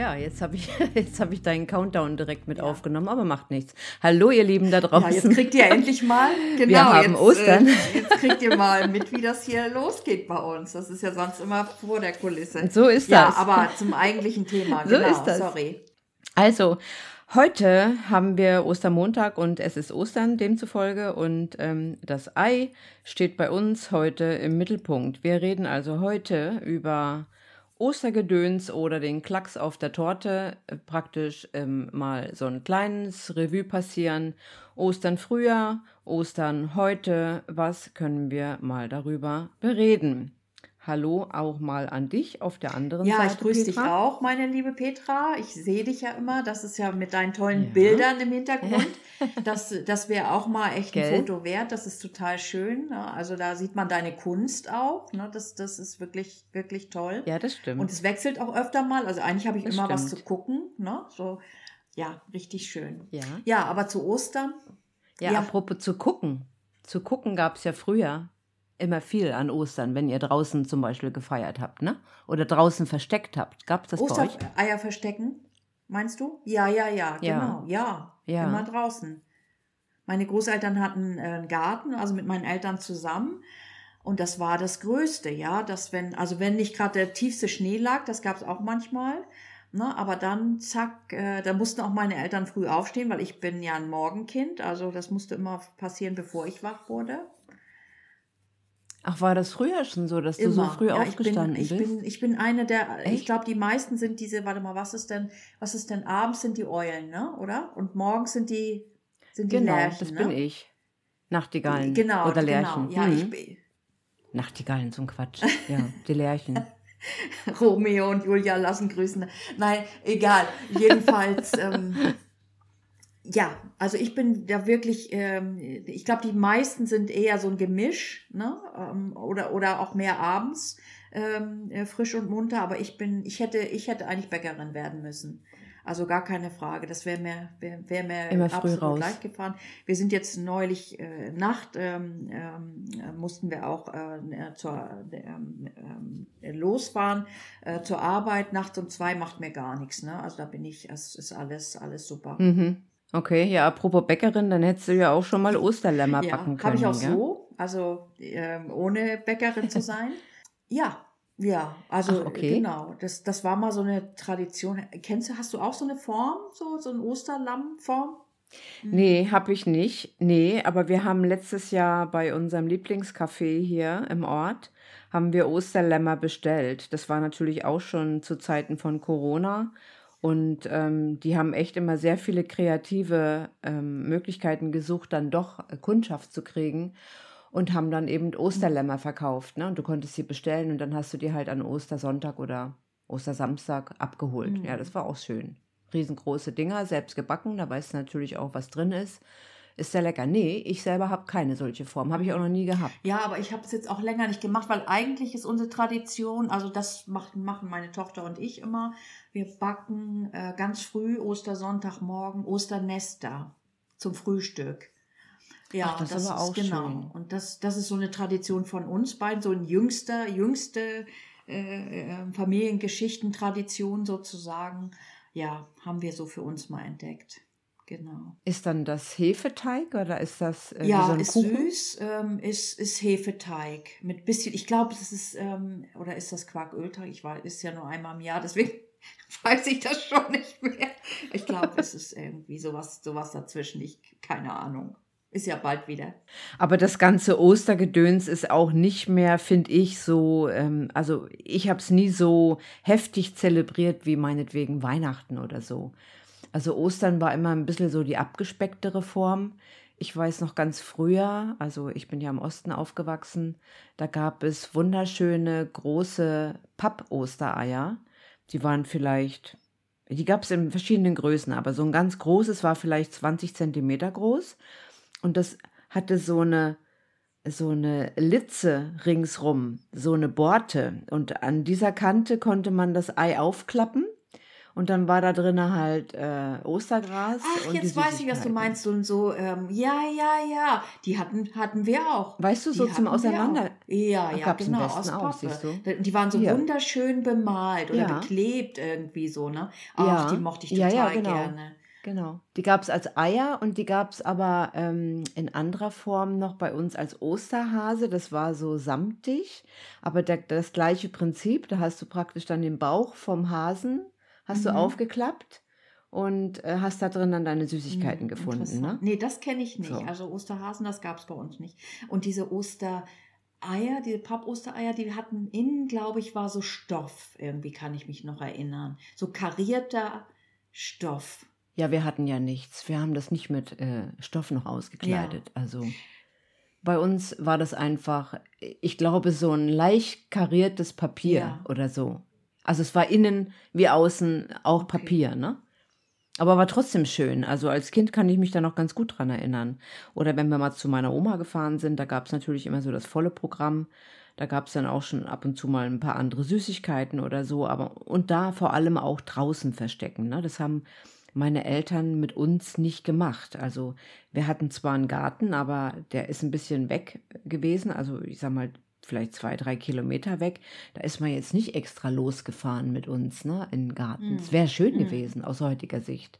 Ja, jetzt habe ich, jetzt hab ich deinen Countdown direkt mit aufgenommen, aber macht nichts. Hallo, ihr Lieben da Ja, draußen. jetzt kriegt ihr endlich mal, genau, Wir haben jetzt, Ostern. Äh, jetzt kriegt ihr mal mit, wie das hier losgeht bei uns. Das ist ja sonst immer vor der Kulisse. So ist ja, das. aber zum eigentlichen Thema, So genau, ist das. sorry. Also, heute haben wir Ostermontag und es ist Ostern demzufolge und ähm, das Ei steht bei uns heute im Mittelpunkt. Wir reden also heute über Ostergedöns oder den Klacks auf der Torte, äh, praktisch ähm, mal so ein kleines Revue passieren. Ostern früher, Ostern heute, was können wir mal darüber bereden? Hallo auch mal an dich auf der anderen Ja, Seite. ich grüße dich Petra. auch, meine liebe Petra. Ich sehe dich ja immer. Das ist ja mit deinen tollen Ja. Bildern im Hintergrund. Das, das wäre auch mal echt ein Gell? Foto wert. Das ist total schön. Ne? Also da sieht man deine Kunst auch. Ne? Das, das ist wirklich, wirklich toll. Ja, das stimmt. Und es wechselt auch öfter mal. Also eigentlich habe ich Das immer was zu stimmt. gucken. Ne? So, ja, richtig schön. ja. Ja, aber zu Ostern. Ja, Ja. apropos zu gucken. Zu gucken gab es ja früher immer viel an Ostern, wenn ihr draußen zum Beispiel gefeiert habt, ne? Oder draußen versteckt habt. Gab es das bei euch? Ostereier verstecken, meinst du? Ja, ja, ja, Ja. genau. Ja, Ja. immer draußen. Meine Großeltern hatten äh, einen Garten, also mit meinen Eltern zusammen. Und das war das Größte, ja, dass wenn, also wenn nicht gerade der tiefste Schnee lag, das gab es auch manchmal, ne, aber dann zack, äh, da mussten auch meine Eltern früh aufstehen, weil ich bin ja ein Morgenkind, also das musste immer passieren, bevor ich wach wurde. Ach, war das früher schon so, dass du so Immer. früh ja, aufgestanden ich bin, ich bist? Bin, ich bin eine der, ich Echt? glaube, die meisten sind diese, warte mal, was ist denn, was ist denn abends sind die Eulen, ne? Oder? Und morgens sind die, sind die genau, Lerchen, das ne? bin ich. Nachtigallen Genau, oder genau. Lerchen. Ja, Hm. ich bin Nachtigallen, so ein Quatsch. Ja, die Lerchen. Romeo und Julia lassen grüßen. Nein, egal. Jedenfalls, ähm, ja, also ich bin da wirklich, ähm, ich glaube, die meisten sind eher so ein Gemisch, ne? Ähm, oder, oder auch mehr abends ähm, äh, frisch und munter, aber ich bin, ich hätte, ich hätte eigentlich Bäckerin werden müssen. Also gar keine Frage. Das wäre mir, wär, wär mir Immer früh absolut raus. leicht gefahren. Wir sind jetzt neulich äh, Nacht, ähm, ähm, äh, mussten wir auch äh, zur, ähm, ähm, losfahren äh, zur Arbeit. Nachts um zwei macht mir gar nichts. Ne? Also da bin ich, es ist alles, alles super. mhm. Okay, ja, apropos Bäckerin, dann hättest du ja auch schon mal Osterlämmer Ja, backen können. habe ich auch gell? so, also ähm, ohne Bäckerin zu sein. ja, ja, also Ach, okay. genau, das, das war mal so eine Tradition. Kennst du, hast du auch so eine Form, so, so eine Osterlammform? Nee, habe ich nicht. Nee, aber wir haben letztes Jahr bei unserem Lieblingscafé hier im Ort, haben wir Osterlämmer bestellt. Das war natürlich auch schon zu Zeiten von Corona. Und ähm, die haben echt immer sehr viele kreative ähm, Möglichkeiten gesucht, dann doch äh, Kundschaft zu kriegen und haben dann eben Osterlämmer verkauft. Ne? Und du konntest sie bestellen und dann hast du die halt an Ostersonntag oder Ostersamstag abgeholt. Mhm. Ja, das war auch schön. Riesengroße Dinger, selbst gebacken, da weißt du natürlich auch, was drin ist. Ist sehr lecker. Nee, ich selber habe keine solche Form. Habe ich auch noch nie gehabt. Ja, aber ich habe es jetzt auch länger nicht gemacht, weil eigentlich ist unsere Tradition, also das machen, machen meine Tochter und ich immer, wir backen äh, ganz früh Ostersonntagmorgen Osternester zum Frühstück. Ja, Ach, das ist aber auch genau. schön. Und das, das ist so eine Tradition von uns beiden, so ein jüngster, jüngste äh, äh, Familiengeschichten-Tradition sozusagen. Ja, haben wir so für uns mal entdeckt. Genau. Ist dann das Hefeteig oder ist das äh, Ja, so ein ist Kuchen? süß, ähm, ist, ist Hefeteig mit bisschen, ich glaube, das ist, ähm, oder ist das Quarkölteig? Ich weiß, ist ja nur einmal im Jahr, deswegen weiß ich das schon nicht mehr. Ich glaube, es ist irgendwie sowas, sowas dazwischen, ich, keine Ahnung. Ist ja bald wieder. Aber das ganze Ostergedöns ist auch nicht mehr, finde ich, so, ähm, also ich habe es nie so heftig zelebriert wie meinetwegen Weihnachten oder so. Also Ostern war immer ein bisschen so die abgespecktere Form. Ich weiß noch ganz früher, also ich bin ja im Osten aufgewachsen, da gab es wunderschöne große Papp-Ostereier. Die waren vielleicht Die gab es in verschiedenen Größen, aber so ein ganz großes war vielleicht 20 Zentimeter groß. Und das hatte so eine, so eine Litze ringsrum, so eine Borte. Und an dieser Kante konnte man das Ei aufklappen. Und dann war da drinnen halt äh, Ostergras. Ach, jetzt weiß ich, was du meinst. Und so ähm, ja, ja, ja. Die hatten, hatten wir auch. Weißt du, so Die zum Auseinander- auch. Ja, Ach, ja, gab's genau. Aus auch, siehst du? Die waren so Hier. wunderschön bemalt oder Ja. beklebt irgendwie so, ne? Ach, Ja. die mochte ich Ja, total ja, genau. gerne. Genau. Die gab es als Eier und die gab es aber ähm, in anderer Form noch bei uns als Osterhase. Das war so samtig, aber der, das gleiche Prinzip. Da hast du praktisch dann den Bauch vom Hasen, hast du Mhm. aufgeklappt und äh, hast da drin dann deine Süßigkeiten Hm, gefunden. Ne? Nee, das kenne ich nicht. So. Also Osterhasen, das gab es bei uns nicht. Und diese Ostereier, diese Pappostereier, die hatten innen, glaube ich, war so Stoff. Irgendwie kann ich mich noch erinnern. So karierter Stoff. Ja, wir hatten ja nichts. Wir haben das nicht mit äh, Stoff noch ausgekleidet. Also bei uns war das einfach, ich glaube, so ein leicht kariertes Papier Ja. oder so. Also es war innen wie außen auch Okay. Papier, ne? Aber war trotzdem schön. Also als Kind kann ich mich da noch ganz gut dran erinnern. Oder wenn wir mal zu meiner Oma gefahren sind, da gab es natürlich immer so das volle Programm. Da gab es dann auch schon ab und zu mal ein paar andere Süßigkeiten oder so. Aber und da vor allem auch draußen verstecken. Ne? Das haben meine Eltern mit uns nicht gemacht. Also wir hatten zwar einen Garten, aber der ist ein bisschen weg gewesen. Also ich sag mal vielleicht zwei, drei Kilometer weg. Da ist man jetzt nicht extra losgefahren mit uns ne, in den Garten. Mm. Es wäre schön Mm. gewesen aus heutiger Sicht.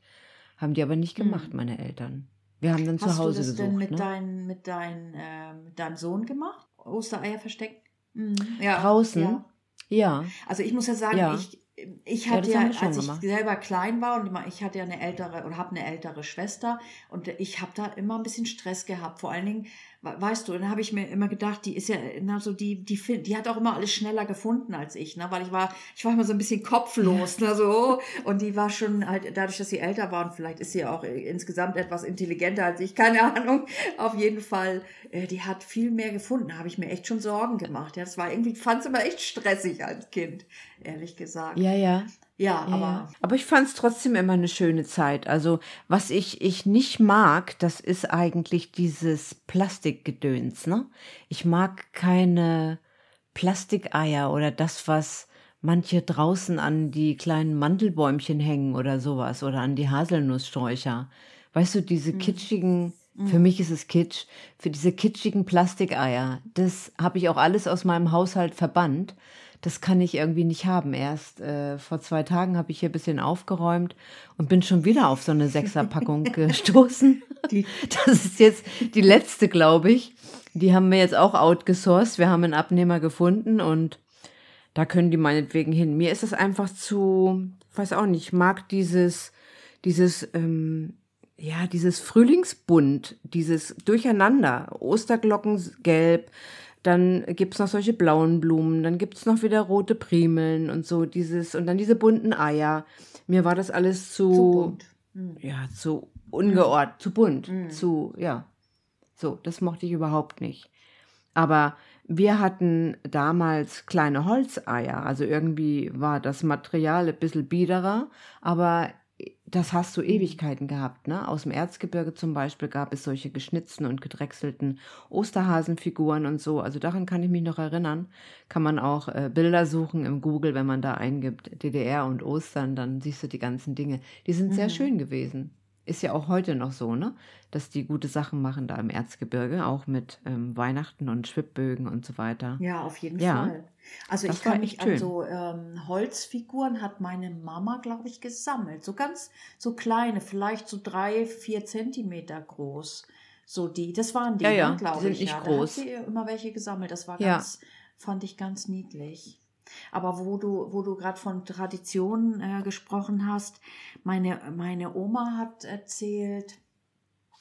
Haben die aber nicht Mm. gemacht, meine Eltern. Wir haben dann Hast zu Hause du das gesucht. denn mit, ne? dein, mit, dein, äh, mit deinem Sohn gemacht? Ostereier versteckt? Mhm. Ja, Draußen? Ja. Ja, Also ich muss ja sagen, Ja. ich, ich Ja, hatte ja, schon als ich gemacht. selber klein war und ich hatte ja eine ältere oder habe eine ältere Schwester und ich habe da immer ein bisschen Stress gehabt. Vor allen Dingen, weißt du, dann habe ich mir immer gedacht, die ist ja, na, so die, die, die hat auch immer alles schneller gefunden als ich, ne? weil ich war, ich war immer so ein bisschen kopflos, ne? so, und die war schon halt, dadurch, dass sie älter war und vielleicht ist sie auch äh, insgesamt etwas intelligenter als ich, keine Ahnung, auf jeden Fall, äh, die hat viel mehr gefunden, habe ich mir echt schon Sorgen gemacht. Ja, das war irgendwie, fand es immer echt stressig als Kind, ehrlich gesagt. ja, ja. Ja, Ja, aber aber ich fand es trotzdem immer eine schöne Zeit. Also was ich, ich nicht mag, das ist eigentlich dieses Plastikgedöns. Ne? Ich mag keine Plastikeier oder das, was manche draußen an die kleinen Mandelbäumchen hängen oder sowas oder an die Haselnusssträucher. Weißt du, diese kitschigen, für mich ist es Kitsch, für diese kitschigen Plastikeier, das habe ich auch alles aus meinem Haushalt verbannt. Das kann ich irgendwie nicht haben. Erst äh, vor zwei Tagen habe ich hier ein bisschen aufgeräumt und bin schon wieder auf so eine Sechserpackung gestoßen. Das ist jetzt die letzte, glaube ich. Die haben wir jetzt auch outgesourced. Wir haben einen Abnehmer gefunden und da können die meinetwegen hin. Mir ist es einfach zu, weiß auch nicht, ich mag dieses, dieses, ähm, ja, dieses Frühlingsbunt, dieses Durcheinander, Osterglocken dann gibt's noch solche blauen Blumen, dann gibt's noch wieder rote Primeln und so dieses, und dann diese bunten Eier. Mir war das alles zu, zu bunt. Mhm. ja, zu ungeordnet, zu bunt, Mhm. zu, ja. So, das mochte ich überhaupt nicht. Aber wir hatten damals kleine Holzeier, also irgendwie war das Material ein bisschen biederer, aber das hast du Ewigkeiten gehabt, ne? Aus dem Erzgebirge zum Beispiel gab es solche geschnitzten und gedrechselten Osterhasenfiguren und so. Also daran kann ich mich noch erinnern. Kann man auch äh, Bilder suchen im Google, wenn man da eingibt DDR und Ostern, dann siehst du die ganzen Dinge. Die sind sehr Mhm. schön gewesen. Ist ja auch heute noch so, ne? Dass die gute Sachen machen da im Erzgebirge, auch mit ähm, Weihnachten und Schwibbögen und so weiter. Ja, auf jeden Ja. Fall. Also Das ich kann mich echt an schön. so ähm, Holzfiguren hat meine Mama, glaube ich, gesammelt. So ganz so kleine, vielleicht so drei, vier Zentimeter groß. So die, das waren die, Ja, ja, ne, glaube die sind ich. nicht ja. groß. Da hat sie immer welche gesammelt. Das war Ja. ganz, fand ich ganz niedlich. Aber wo du, wo du gerade von Traditionen äh, gesprochen hast, meine, meine Oma hat erzählt,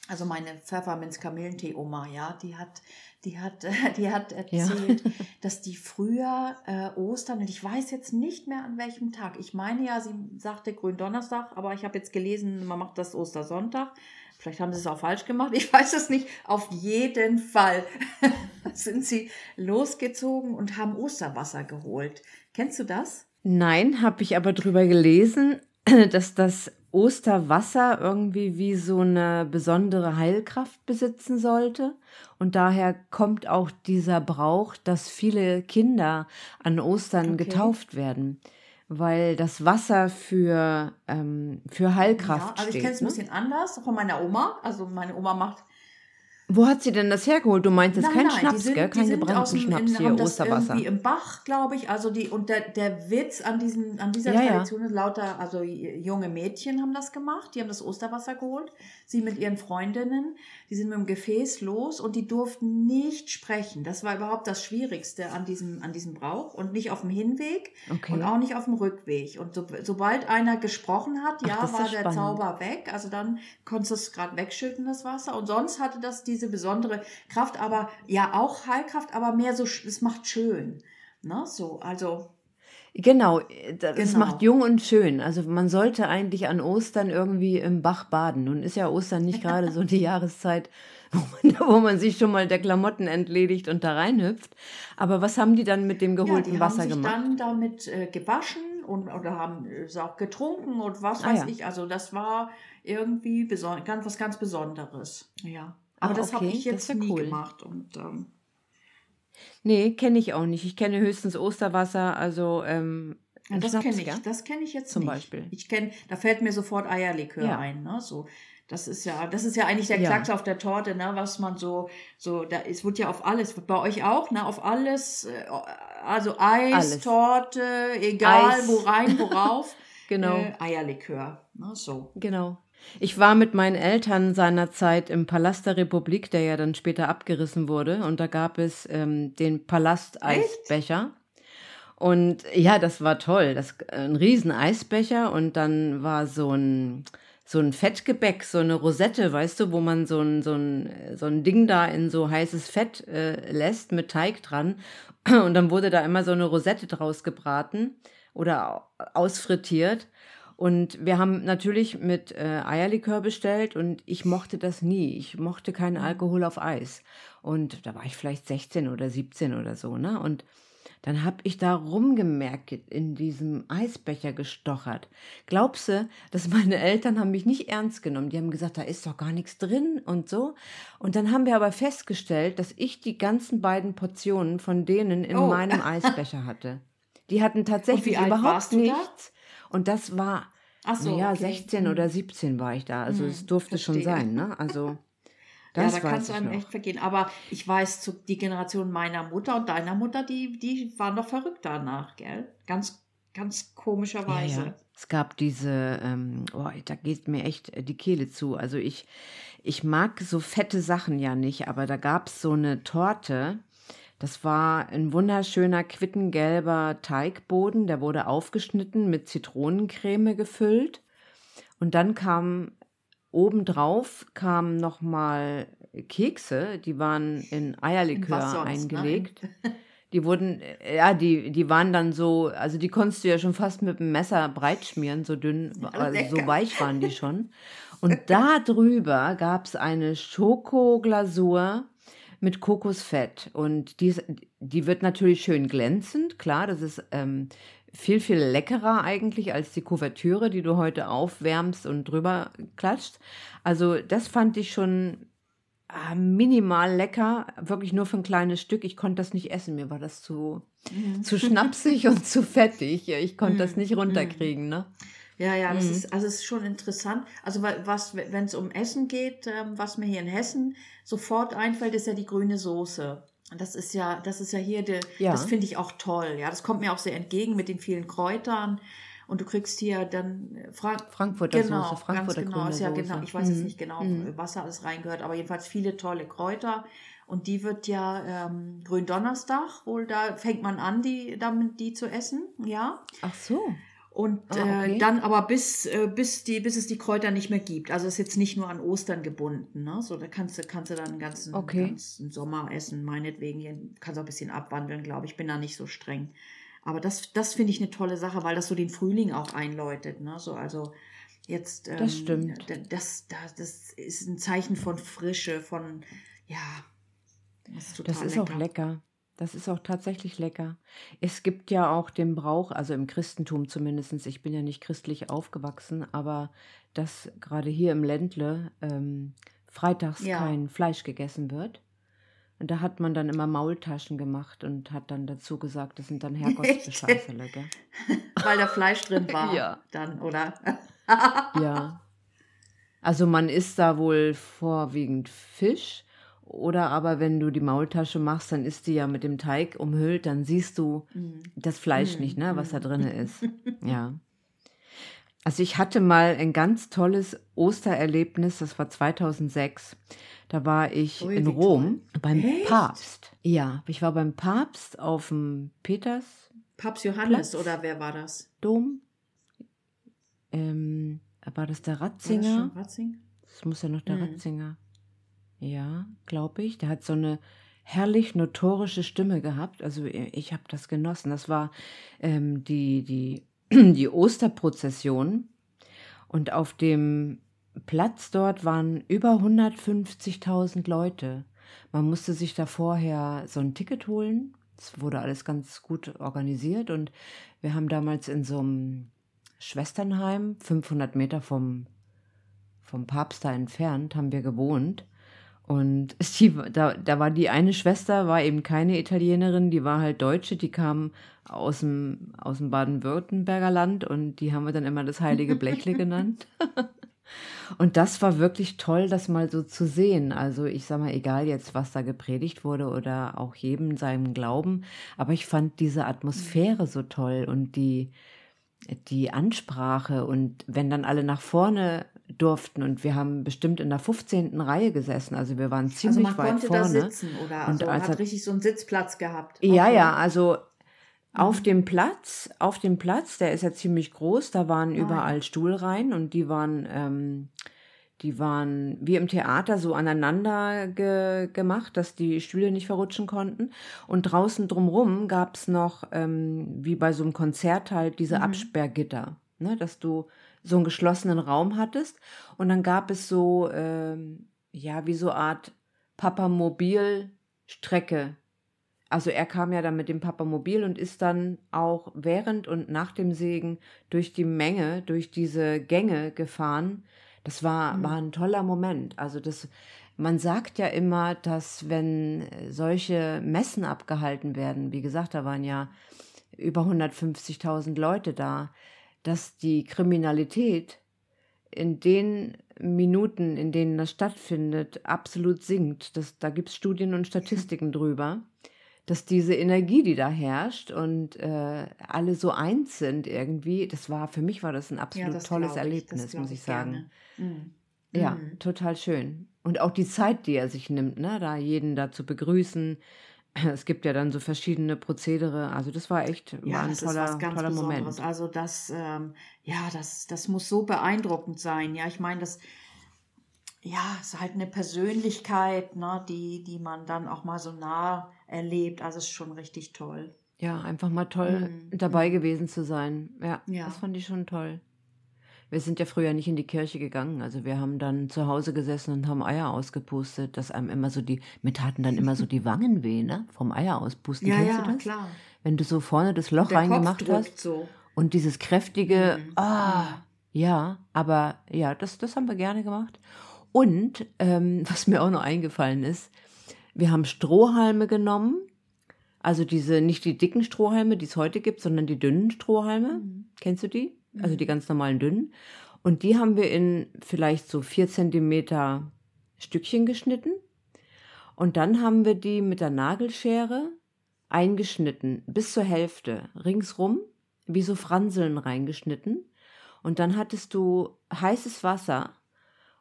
also meine Pfefferminz-Kamillentee-Oma, ja, die hat, die hat, die hat erzählt, dass die früher äh, Ostern, und ich weiß jetzt nicht mehr an welchem Tag. Ich meine ja, sie sagte Gründonnerstag, aber ich habe jetzt gelesen, man macht das Ostersonntag. Vielleicht haben sie es auch falsch gemacht. Ich weiß es nicht. Auf jeden Fall sind sie losgezogen und haben Osterwasser geholt. Kennst du das? Nein, habe ich aber drüber gelesen. dass das Osterwasser irgendwie wie so eine besondere Heilkraft besitzen sollte. Und daher kommt auch dieser Brauch, dass viele Kinder an Ostern Okay. getauft werden, weil das Wasser für, ähm, für Heilkraft Ja, also ich steht. kenne es ein ne? bisschen anders von meiner Oma. Also meine Oma macht Wo hat sie denn das hergeholt? Du meinst jetzt Nein, kein nein, Schnaps, sind, gell? Kein gebrannten dem, Schnaps hier, haben das Osterwasser. irgendwie im Bach, glaube ich. Also die und der, der Witz an diesem an dieser Ja, ja. Tradition ist lauter, also junge Mädchen haben das gemacht. Die haben das Osterwasser geholt. Sie mit ihren Freundinnen, die sind mit dem Gefäß los und die durften nicht sprechen. Das war überhaupt das Schwierigste an diesem an diesem Brauch und nicht auf dem Hinweg Okay. und auch nicht auf dem Rückweg. Und so, sobald einer gesprochen hat, Ach, ja, ist war ja der spannend. Zauber weg. Also dann konntest du es gerade wegschütten, das Wasser. Und sonst hatte das diese besondere Kraft, aber ja auch Heilkraft, aber mehr so, es macht schön. Ne? So, also Genau, äh, das Genau. macht jung und schön. Also man sollte eigentlich an Ostern irgendwie im Bach baden. Nun ist ja Ostern nicht gerade so die Jahreszeit, wo man, wo man sich schon mal der Klamotten entledigt und da reinhüpft. Aber was haben die dann mit dem ja, geholten die Wasser haben sich gemacht? dann damit äh, gewaschen und oder haben es auch getrunken und was Ah, weiß ja. ich. Also das war irgendwie ganz, was ganz Besonderes. Ja. Aber Ah, das habe okay, ich das jetzt ja nie cool. gemacht. Und ähm, Nee, kenne ich auch nicht. Ich kenne höchstens Osterwasser, also ähm, Ja, ein das kenne ich, das kenne ich jetzt Zum nicht. Beispiel. Ich kenne, da fällt mir sofort Eierlikör Ja. ein, ne? So, das ist ja, das ist ja eigentlich der Ja. Klacks auf der Torte, ne? Was man so, so, da es wird ja auf alles, bei euch auch, ne? Auf alles, äh, also Eis, Alles. Torte, egal Eis. wo rein, worauf, Genau. äh, Eierlikör, ne? So. Genau. Ich war mit meinen Eltern seinerzeit im Palast der Republik, der ja dann später abgerissen wurde. Und da gab es ähm, den Palast-Eisbecher. Und ja, das war toll. Das, ein riesen Eisbecher und dann war so ein, so ein Fettgebäck, so eine Rosette, weißt du, wo man so ein, so ein, so ein Ding da in so heißes Fett äh, lässt mit Teig dran. Und dann wurde da immer so eine Rosette draus gebraten oder au- ausfrittiert. Und wir haben natürlich mit äh, Eierlikör bestellt und ich mochte das nie. Ich mochte keinen Alkohol auf Eis. Und da war ich vielleicht 16 oder 17 oder so, ne? Und dann habe ich da rumgemerkt, in diesem Eisbecher gestochert. Glaubst du, dass meine Eltern haben mich nicht ernst genommen? Die haben gesagt, da ist doch gar nichts drin und so. Und dann haben wir aber festgestellt, dass ich die ganzen beiden Portionen von denen in Oh. meinem Eisbecher hatte. Die hatten tatsächlich überhaupt du da? Und das war, Ach so, naja, okay. 16 Hm. oder 17 war ich da. Also Hm, es durfte schon verstehe. sein, ne? Also Ja, das da kann weiß es ich einem noch. echt vergehen. Aber ich weiß, zu, die Generation meiner Mutter und deiner Mutter, die, die waren doch verrückt danach, gell? Ganz, ganz komischerweise. Ja, ja. Es gab diese, ähm, oh, da geht mir echt äh, die Kehle zu. Also ich, ich mag so fette Sachen ja nicht, aber da gab es so eine Torte. Das war ein wunderschöner quittengelber Teigboden, der wurde aufgeschnitten, mit Zitronencreme gefüllt. Und dann kam obendrauf kamen nochmal Kekse, die waren in Eierlikör sonst, eingelegt. Ne? Die wurden, ja, die, die waren dann so, also die konntest du ja schon fast mit dem Messer breit schmieren, so dünn, also so weich waren die schon. Und da drüber gab es eine Schokoglasur mit Kokosfett. Und die, ist, die wird natürlich schön glänzend, klar, das ist ähm, viel, viel leckerer eigentlich als die Kuvertüre, die du heute aufwärmst und drüber klatscht. Also das fand ich schon ah, minimal lecker, wirklich nur für ein kleines Stück. Ich konnte das nicht essen, mir war das zu, Mhm. zu schnapsig und zu fettig. Ich konnte das Mhm. nicht runterkriegen, ne? Ja, ja, das Mhm. ist, also ist schon interessant. Also wa- was, wenn es um Essen geht, ähm, was mir hier in Hessen sofort einfällt, ist ja die grüne Soße. Und Das ist ja, das ist ja hier, de, Ja. das finde ich auch toll. Ja, das kommt mir auch sehr entgegen mit den vielen Kräutern. Und du kriegst hier dann äh, Frank Frankfurter genau, Soße, Frankfurter ganz genau, grüne ist ja genau. Ich weiß jetzt Mhm. nicht genau, Mhm. was da alles reingehört, aber jedenfalls viele tolle Kräuter. Und die wird ja ähm, Gründonnerstag, wohl da fängt man an, die damit die zu essen, ja. Ach so. Und Ah, okay. äh, dann aber bis, äh, bis, die, bis es die Kräuter nicht mehr gibt. Also ist jetzt nicht nur an Ostern gebunden. Ne? So, da kannst du, kannst du dann den ganzen, Okay. ganzen Sommer essen, meinetwegen. Kannst auch ein bisschen abwandeln, glaube ich. Bin da nicht so streng. Aber das, das finde ich eine tolle Sache, weil das so den Frühling auch einläutet. Ne? So, also jetzt. Ähm, Das stimmt. Das, das, das ist ein Zeichen von Frische, von, ja. Das ist, total Das ist auch lecker. Das ist auch tatsächlich lecker. Es gibt ja auch den Brauch, also im Christentum zumindest, ich bin ja nicht christlich aufgewachsen, aber dass gerade hier im Ländle ähm, freitags Ja. kein Fleisch gegessen wird. Und da hat man dann immer Maultaschen gemacht und hat dann dazu gesagt, das sind dann Herrgottsbescheißele, gell? Weil da Fleisch drin war. Ja. Dann, oder? Ja. Also man isst da wohl vorwiegend Fisch. Oder aber wenn du die Maultasche machst, dann ist die ja mit dem Teig umhüllt, dann siehst du das Fleisch nicht, ne, was da drin ist. Ja. Also ich hatte mal ein ganz tolles Ostererlebnis, das war 2006. Da war ich Ui, in Rom beim Echt? Papst. Ja, ich war beim Papst auf dem Petersdom. Papst Johannes, Platz. oder wer war das? Ähm, war das der War das Ratzinger? schon Ratzing? Das muss ja noch der Mhm. Ratzinger. Ja, glaube ich. Der hat so eine herrlich notorische Stimme gehabt. Also ich habe das genossen. Das war ähm, die, die, die Osterprozession. Und auf dem Platz dort waren über 150.000 Leute. Man musste sich da vorher so ein Ticket holen. Es wurde alles ganz gut organisiert. Und wir haben damals in so einem Schwesternheim, 500 Meter vom vom Papst da entfernt, haben wir gewohnt. Und die, da, da war die eine Schwester, war eben keine Italienerin, die war halt Deutsche, die kam aus dem, aus dem Baden-Württemberger Land und die haben wir dann immer das heilige Blechle genannt. Und das war wirklich toll, das mal so zu sehen. Also ich sag mal, egal jetzt, was da gepredigt wurde oder auch jedem seinem Glauben, aber ich fand diese Atmosphäre so toll und die, die Ansprache und wenn dann alle nach vorne durften und wir haben bestimmt in der 15. Reihe gesessen, also wir waren Also ziemlich man weit konnte vorne. da sitzen oder Und also als hat richtig so einen Sitzplatz gehabt. Ja, Okay. ja, also auf dem Platz, auf dem Platz, der ist ja ziemlich groß, da waren ja. überall Stuhlreihen und die waren, ähm, die waren wie im Theater so aneinander ge gemacht, dass die Stühle nicht verrutschen konnten. Und draußen drumrum gab es noch, ähm, wie bei so einem Konzert halt, diese Mhm. Absperrgitter, ne, dass du so einen geschlossenen Raum hattest. Und dann gab es so, ähm, ja, wie so Art Papamobil-Strecke. Also er kam ja dann mit dem Papamobil und ist dann auch während und nach dem Segen durch die Menge, durch diese Gänge gefahren. Das war, Mhm. war ein toller Moment. Also das, man sagt ja immer, dass wenn solche Messen abgehalten werden, wie gesagt, da waren ja über 150.000 Leute da, dass die Kriminalität in den Minuten, in denen das stattfindet, absolut sinkt. Das, da gibt es Studien und Statistiken drüber, dass diese Energie, die da herrscht und äh, alle so eins sind irgendwie, das war, für mich war das ein Ja, absolut das tolles ich, Erlebnis, muss ich sagen. Mhm. Ja, Mhm. total schön. Und auch die Zeit, die er sich nimmt, ne, da jeden da zu begrüßen. Es gibt ja dann so verschiedene Prozedere. Also das war echt war Ja, ein das toller, ist was ganz toller Besonderes. Moment. Also das, ähm, ja, das, das muss so beeindruckend sein. Ja, ich meine, das, ja, ist halt eine Persönlichkeit, ne, die, die man dann auch mal so nah erlebt. Also ist schon richtig toll. Ja, einfach mal toll Mhm, dabei mhm. gewesen zu sein. Ja, Ja. das fand ich schon toll. Wir sind ja früher nicht in die Kirche gegangen. Also wir haben dann zu Hause gesessen und haben Eier ausgepustet, dass einem immer so die, mir taten dann immer so die Wangen weh, ne? Vom Eier auspusten. Ja, Kennst ja, du das? klar. Wenn du so vorne das Loch Der reingemacht hast so. und dieses kräftige, Mhm. ah, ja, aber ja, das, das haben wir gerne gemacht. Und ähm, was mir auch noch eingefallen ist, wir haben Strohhalme genommen, also diese, nicht die dicken Strohhalme, die es heute gibt, sondern die dünnen Strohhalme. Mhm. Kennst du die? Also die ganz normalen dünnen. Und die haben wir in vielleicht so vier Zentimeter Stückchen geschnitten. Und dann haben wir die mit der Nagelschere eingeschnitten, bis zur Hälfte, ringsrum, wie so Franseln reingeschnitten. Und dann hattest du heißes Wasser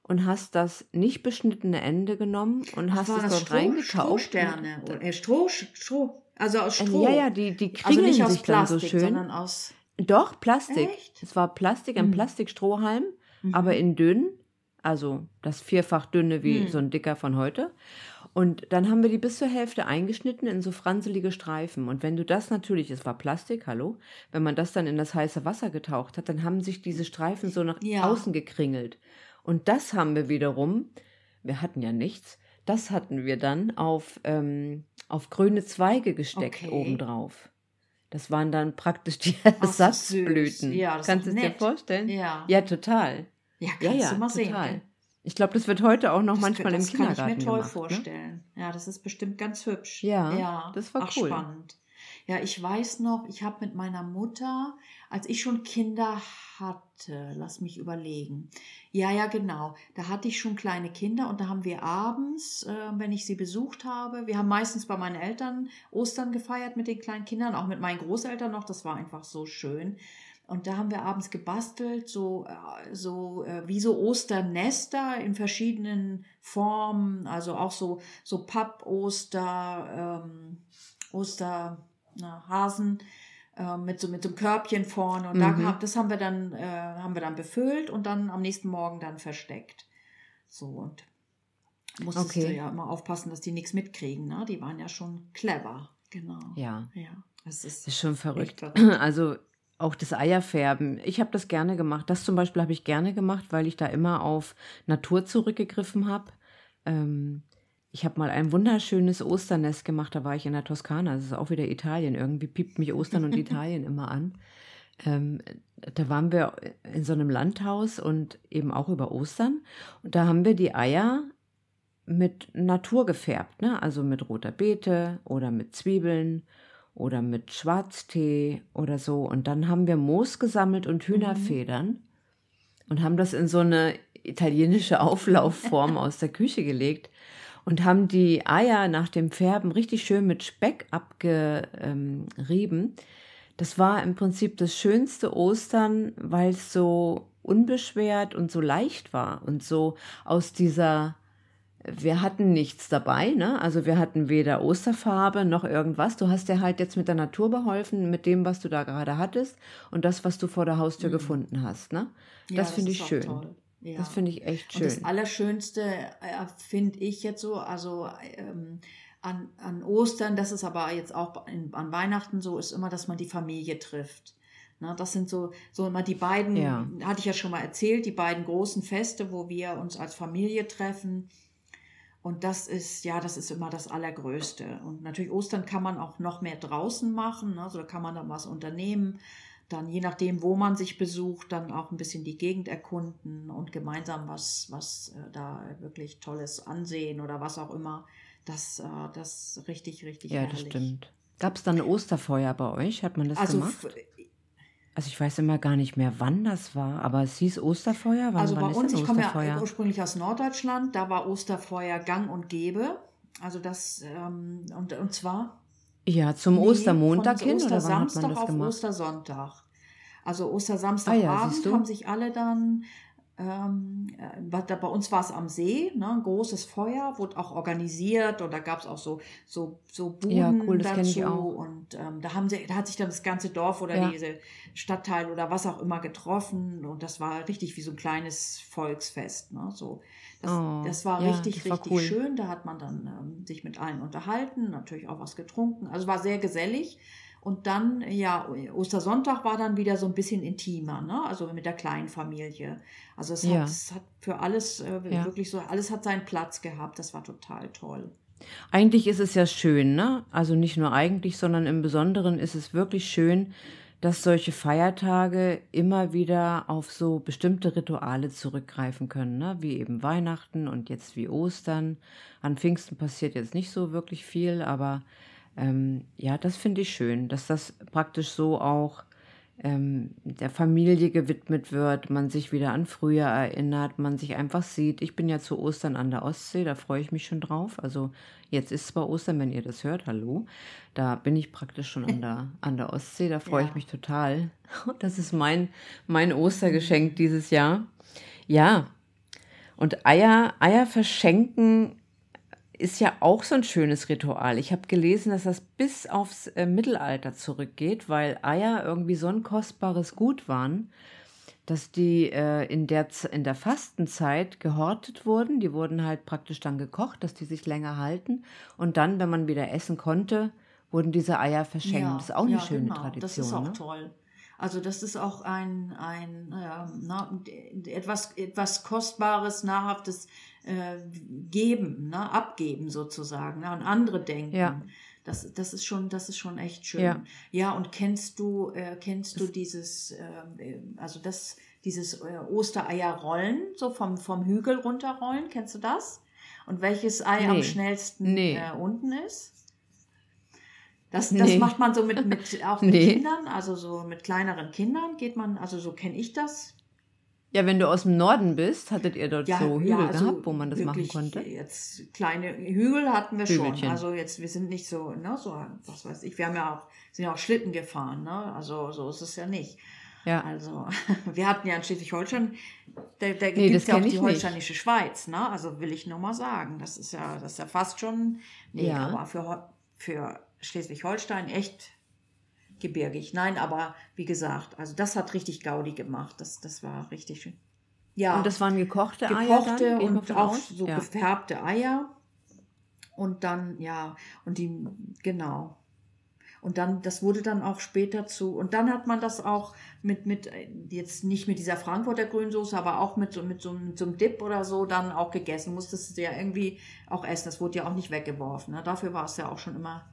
und hast das nicht beschnittene Ende genommen und hast es dort reingetaucht. Strohsterne. Äh, Stroh, Stroh. Also aus Äh, Stroh. Ja, ja, die, die also kringeln nicht aus sich dann Plastik, so schön. sondern aus. Doch, Plastik. Echt? Es war Plastik, ein Mhm. Plastikstrohhalm, Mhm. aber in dünn, also das vierfach dünne wie Mhm. so ein dicker von heute. Und dann haben wir die bis zur Hälfte eingeschnitten in so franselige Streifen. Und wenn du das natürlich, es war Plastik, hallo, wenn man das dann in das heiße Wasser getaucht hat, dann haben sich diese Streifen so nach Ja. außen gekringelt. Und das haben wir wiederum, wir hatten ja nichts, das hatten wir dann auf, ähm, auf grüne Zweige gesteckt Okay. obendrauf. Das waren dann praktisch die das Ersatzblüten. Ja, das Kannst du dir vorstellen? Ja. Ja, total. Ja, Ja, kannst ja, du mal sehen. total. gell? Ich glaube, das wird heute auch noch Das, manchmal das im Kindergarten kann ich mir toll gemacht. Ne? vorstellen. Ja, das ist bestimmt ganz hübsch. Ja, das war Ach, cool. spannend. Ja, ich weiß noch, ich habe mit meiner Mutter, als ich schon Kinder hatte, lass mich überlegen. Ja, ja, genau. Da hatte ich schon kleine Kinder und da haben wir abends, äh, wenn ich sie besucht habe, wir haben meistens bei meinen Eltern Ostern gefeiert mit den kleinen Kindern, auch mit meinen Großeltern noch. Das war einfach so schön. Und da haben wir abends gebastelt, so, äh, so äh, wie so Osternester in verschiedenen Formen, also auch so, so Papposter, ähm, Oster, Hasen äh, mit so mit so einem Körbchen vorne. Und da Mhm. hab, das haben wir dann, äh, haben wir dann befüllt und dann am nächsten Morgen dann versteckt. So und musstest Okay. du ja immer aufpassen, dass die nichts mitkriegen, ne? Die waren ja schon clever. Genau. Ja. Ja. Es ist, Das ist schon verrückt. Verrückt. Also auch das Eierfärben. Ich habe das gerne gemacht. Das zum Beispiel habe ich gerne gemacht, weil ich da immer auf Natur zurückgegriffen habe. Ähm, ich habe mal ein wunderschönes Osternest gemacht. Da war ich in der Toskana. Das ist auch wieder Italien. Irgendwie piept mich Ostern und Italien immer an. Ähm, da waren wir in so einem Landhaus und eben auch über Ostern. Und da haben wir die Eier mit Natur gefärbt, ne? Also mit roter Beete oder mit Zwiebeln oder mit Schwarztee oder so. Und dann haben wir Moos gesammelt und Hühnerfedern und haben das in so eine italienische Auflaufform aus der Küche gelegt und haben die Eier nach dem Färben richtig schön mit Speck abgerieben. Das war im Prinzip das schönste Ostern, weil es so unbeschwert und so leicht war und so aus dieser wir hatten nichts dabei, ne? Also wir hatten weder Osterfarbe noch irgendwas. Du hast dir halt jetzt mit der Natur beholfen, mit dem, was du da gerade hattest und das, was du vor der Haustür gefunden hast, ne? Ja, das finde ich schön. toll. Ja. Das finde ich echt Und das schön. Allerschönste äh, finde ich jetzt so, also ähm, an, an Ostern, das ist aber jetzt auch in, an Weihnachten so, ist immer, dass man die Familie trifft. Ne, das sind so, so immer die beiden, Ja. hatte ich ja schon mal erzählt, die beiden großen Feste, wo wir uns als Familie treffen. Und das ist, ja, das ist immer das Allergrößte. Und natürlich Ostern kann man auch noch mehr draußen machen, ne? also da kann man dann was unternehmen. Dann je nachdem, wo man sich besucht, dann auch ein bisschen die Gegend erkunden und gemeinsam was, was äh, da wirklich Tolles ansehen oder was auch immer. Das, äh, das ist richtig, richtig Ja, herrlich. das stimmt. Gab es dann Osterfeuer bei euch? Hat man das Also, gemacht? f- Also ich weiß immer gar nicht mehr, wann das war, aber es hieß Osterfeuer. Wann, also wann bei ist uns, ich komme ja ursprünglich aus Norddeutschland, da war Osterfeuer gang und gäbe. Also das, ähm, und, und zwar ja, zum Nee, Ostermontag hin oder wann hat man Ostersamstag das auf gemacht? Ostersonntag. Also Ah ja, Ostersamstagabend siehst du? haben sich alle dann, ähm, äh, bei uns war es am See, ne, ein großes Feuer, wurde auch organisiert und da gab es auch so, so, so Buden Ja, cool, das dazu ich auch. und ähm, da, haben sie, da hat sich dann das ganze Dorf oder Ja. diese Stadtteil oder was auch immer getroffen und das war richtig wie so ein kleines Volksfest. Ne, so. Das, Oh, das war ja, richtig, das war richtig cool. schön. Da hat man dann ähm, sich mit allen unterhalten, natürlich auch was getrunken. Also war sehr gesellig. Und dann, ja, Ostersonntag war dann wieder so ein bisschen intimer, ne? Also mit der kleinen Familie. Also es, Ja. hat, es hat für alles äh, Ja. wirklich so, alles hat seinen Platz gehabt. Das war total toll. Eigentlich ist es ja schön, ne? Also nicht nur eigentlich, sondern im Besonderen ist es wirklich schön, dass solche Feiertage immer wieder auf so bestimmte Rituale zurückgreifen können, ne? Wie eben Weihnachten und jetzt wie Ostern. An Pfingsten passiert jetzt nicht so wirklich viel, aber ähm, ja, das finde ich schön, dass das praktisch so auch ähm, der Familie gewidmet wird, man sich wieder an früher erinnert, man sich einfach sieht. Ich bin ja zu Ostern an der Ostsee, da freue ich mich schon drauf. Also jetzt ist zwar Ostern, wenn ihr das hört, hallo. Da bin ich praktisch schon an der, an der Ostsee, da freue ich Ja. mich total. Das ist mein, mein Ostergeschenk dieses Jahr. Ja, und Eier, Eier verschenken ist ja auch so ein schönes Ritual. Ich habe gelesen, dass das bis aufs äh, Mittelalter zurückgeht, weil Eier irgendwie so ein kostbares Gut waren, dass die äh, in, der, in der Fastenzeit gehortet wurden. Die wurden halt praktisch dann gekocht, dass die sich länger halten. Und dann, wenn man wieder essen konnte, wurden diese Eier verschenkt. das ist auch eine ja, schöne genau. Tradition. Das ist auch ne? toll. Also das ist auch ein, ein ähm, na, etwas, etwas Kostbares, Nahrhaftes äh, geben, ne? abgeben sozusagen, ne? an andere denken. Ja. Das, das ist schon, das ist schon echt schön. Ja. Ja, und kennst du, äh, kennst du dieses, äh, also das, dieses äh, Ostereierrollen, so vom, vom Hügel runterrollen, kennst du das? Und welches Ei am Nee. schnellsten Nee. äh, unten ist? Das, das Nee. macht man so mit, mit auch mit Nee. Kindern, also so mit kleineren Kindern geht man, also so kenne ich das. Ja, wenn du aus dem Norden bist, hattet ihr dort so Hügel also gehabt, wo man das machen konnte? Jetzt kleine Hügel hatten wir schon. Hügelchen. Also jetzt, wir sind nicht so, ne, so, was weiß ich, wir haben ja auch, sind ja auch Schlitten gefahren, ne? Also so ist es ja nicht. Ja. Also, wir hatten ja in Schleswig-Holstein, da, da Nee, gibt ja auch die nicht. holsteinische Schweiz, ne? Also will ich nur mal sagen. Das ist ja, das ist ja fast schon, nee, Ja. aber für, für Schleswig-Holstein echt gebirgig. Nein, aber wie gesagt, also das hat richtig Gaudi gemacht. Das, das war richtig schön. Ja Und das waren gekochte Eier gekochte ich mal und auch aus? so ja. gefärbte Eier. Und dann, ja, und die, genau. Und dann, das wurde dann auch später zu, und dann hat man das auch mit, mit, jetzt nicht mit dieser Frankfurter Grünsoße, aber auch mit so, mit so, mit so einem Dip oder so dann auch gegessen. Musstest du ja irgendwie auch essen. Das wurde ja auch nicht weggeworfen. Ne? Dafür war es ja auch schon immer,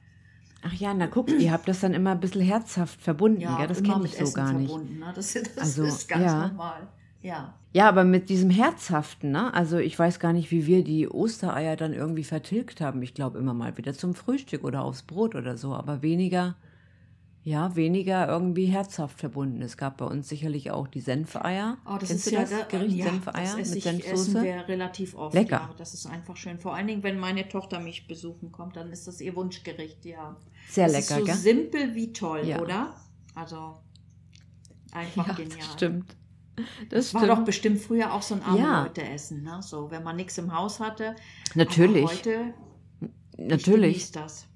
Ach ja, na guck, ihr habt das dann immer ein bisschen herzhaft verbunden, ja, ja, das kenne ich so Essen gar nicht. verbunden. Ne? Das, das Also, ist ganz ja. normal. Ja. Ja, aber mit diesem Herzhaften, ne? Also ich weiß gar nicht, wie wir die Ostereier dann irgendwie vertilgt haben. Ich glaube immer mal wieder zum Frühstück oder aufs Brot oder so, aber weniger, ja, weniger irgendwie herzhaft verbunden. Es gab bei uns sicherlich auch die Senfeier. Oh, das Kennst ist du ja das da- Gericht ja, Senfeier das mit Senfsoße? essen wir relativ oft. Lecker. Ja, das ist einfach schön. Vor allen Dingen, wenn meine Tochter mich besuchen kommt, dann ist das ihr Wunschgericht, ja. Sehr das lecker, ist so gell? simpel wie toll, Ja. oder? Also einfach Ja, genial. das stimmt. Das War stimmt. doch bestimmt früher auch so ein arme Ja. Leute essen, ne? So, wenn man nichts im Haus hatte. Natürlich, Aber heute, ich natürlich. das.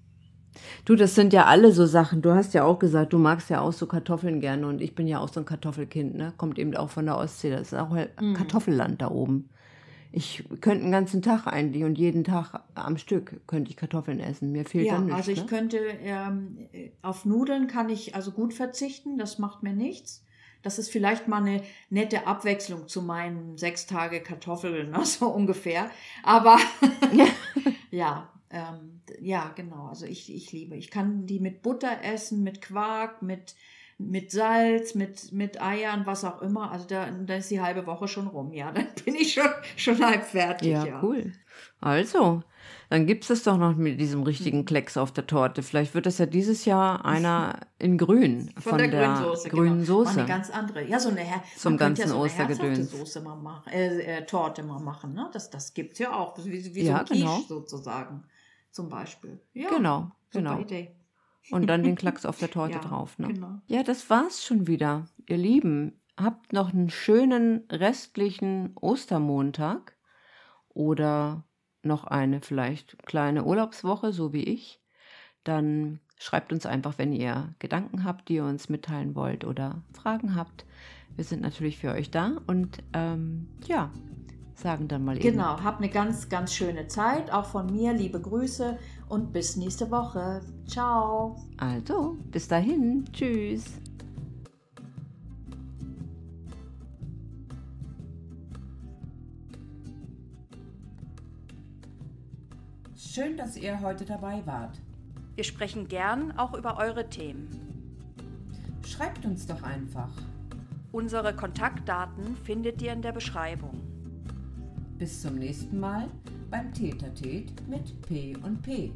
Du, das sind ja alle so Sachen. Du hast ja auch gesagt, du magst ja auch so Kartoffeln gerne und ich bin ja auch so ein Kartoffelkind, ne? Kommt eben auch von der Ostsee. Das ist auch Mhm. Kartoffelland da oben. Ich könnte einen ganzen Tag eigentlich und jeden Tag am Stück könnte ich Kartoffeln essen. Mir fehlt Ja, dann nichts. also ich ne? könnte, ähm, auf Nudeln kann ich also gut verzichten, das macht mir nichts. Das ist vielleicht mal eine nette Abwechslung zu meinen sechs Tage Kartoffeln, ne, so ungefähr. Aber ja, ähm, ja, genau. Also ich, ich liebe. Ich kann die mit Butter essen, mit Quark, mit, mit Salz, mit, mit Eiern, was auch immer. Also da, da ist die halbe Woche schon rum. Ja, dann bin ich schon, schon halb fertig. Ja, Ja, cool. Also, dann gibt es doch noch mit diesem richtigen Klecks auf der Torte. Vielleicht wird das ja dieses Jahr einer in grün Von, der, grünen Soße. grünen genau. Soße. Mal eine ganz andere. Ja, so eine, Her Zum ganzen ja so eine Ostergedöns. Soße mal machen, äh, äh, Torte mal machen. Ne? Das, das gibt es ja auch. Wie, wie so Ja, ein Quiche genau. sozusagen. Zum Beispiel. Ja, Genau, genau. Idee. Und dann den Klacks auf der Torte Ja, drauf. Ne? genau. Ja, das war's schon wieder. Ihr Lieben, habt noch einen schönen restlichen Ostermontag oder noch eine vielleicht kleine Urlaubswoche, so wie ich. Dann schreibt uns einfach, wenn ihr Gedanken habt, die ihr uns mitteilen wollt oder Fragen habt. Wir sind natürlich für euch da und ähm, ja, sagen dann mal eben. Genau, habt eine ganz, ganz schöne Zeit. Auch von mir liebe Grüße und bis nächste Woche. Ciao. Also, bis dahin. Tschüss. Schön, dass ihr heute dabei wart. Wir sprechen gern auch über eure Themen. Schreibt uns doch einfach. Unsere Kontaktdaten findet ihr in der Beschreibung. Bis zum nächsten Mal beim Tätertät mit P und P.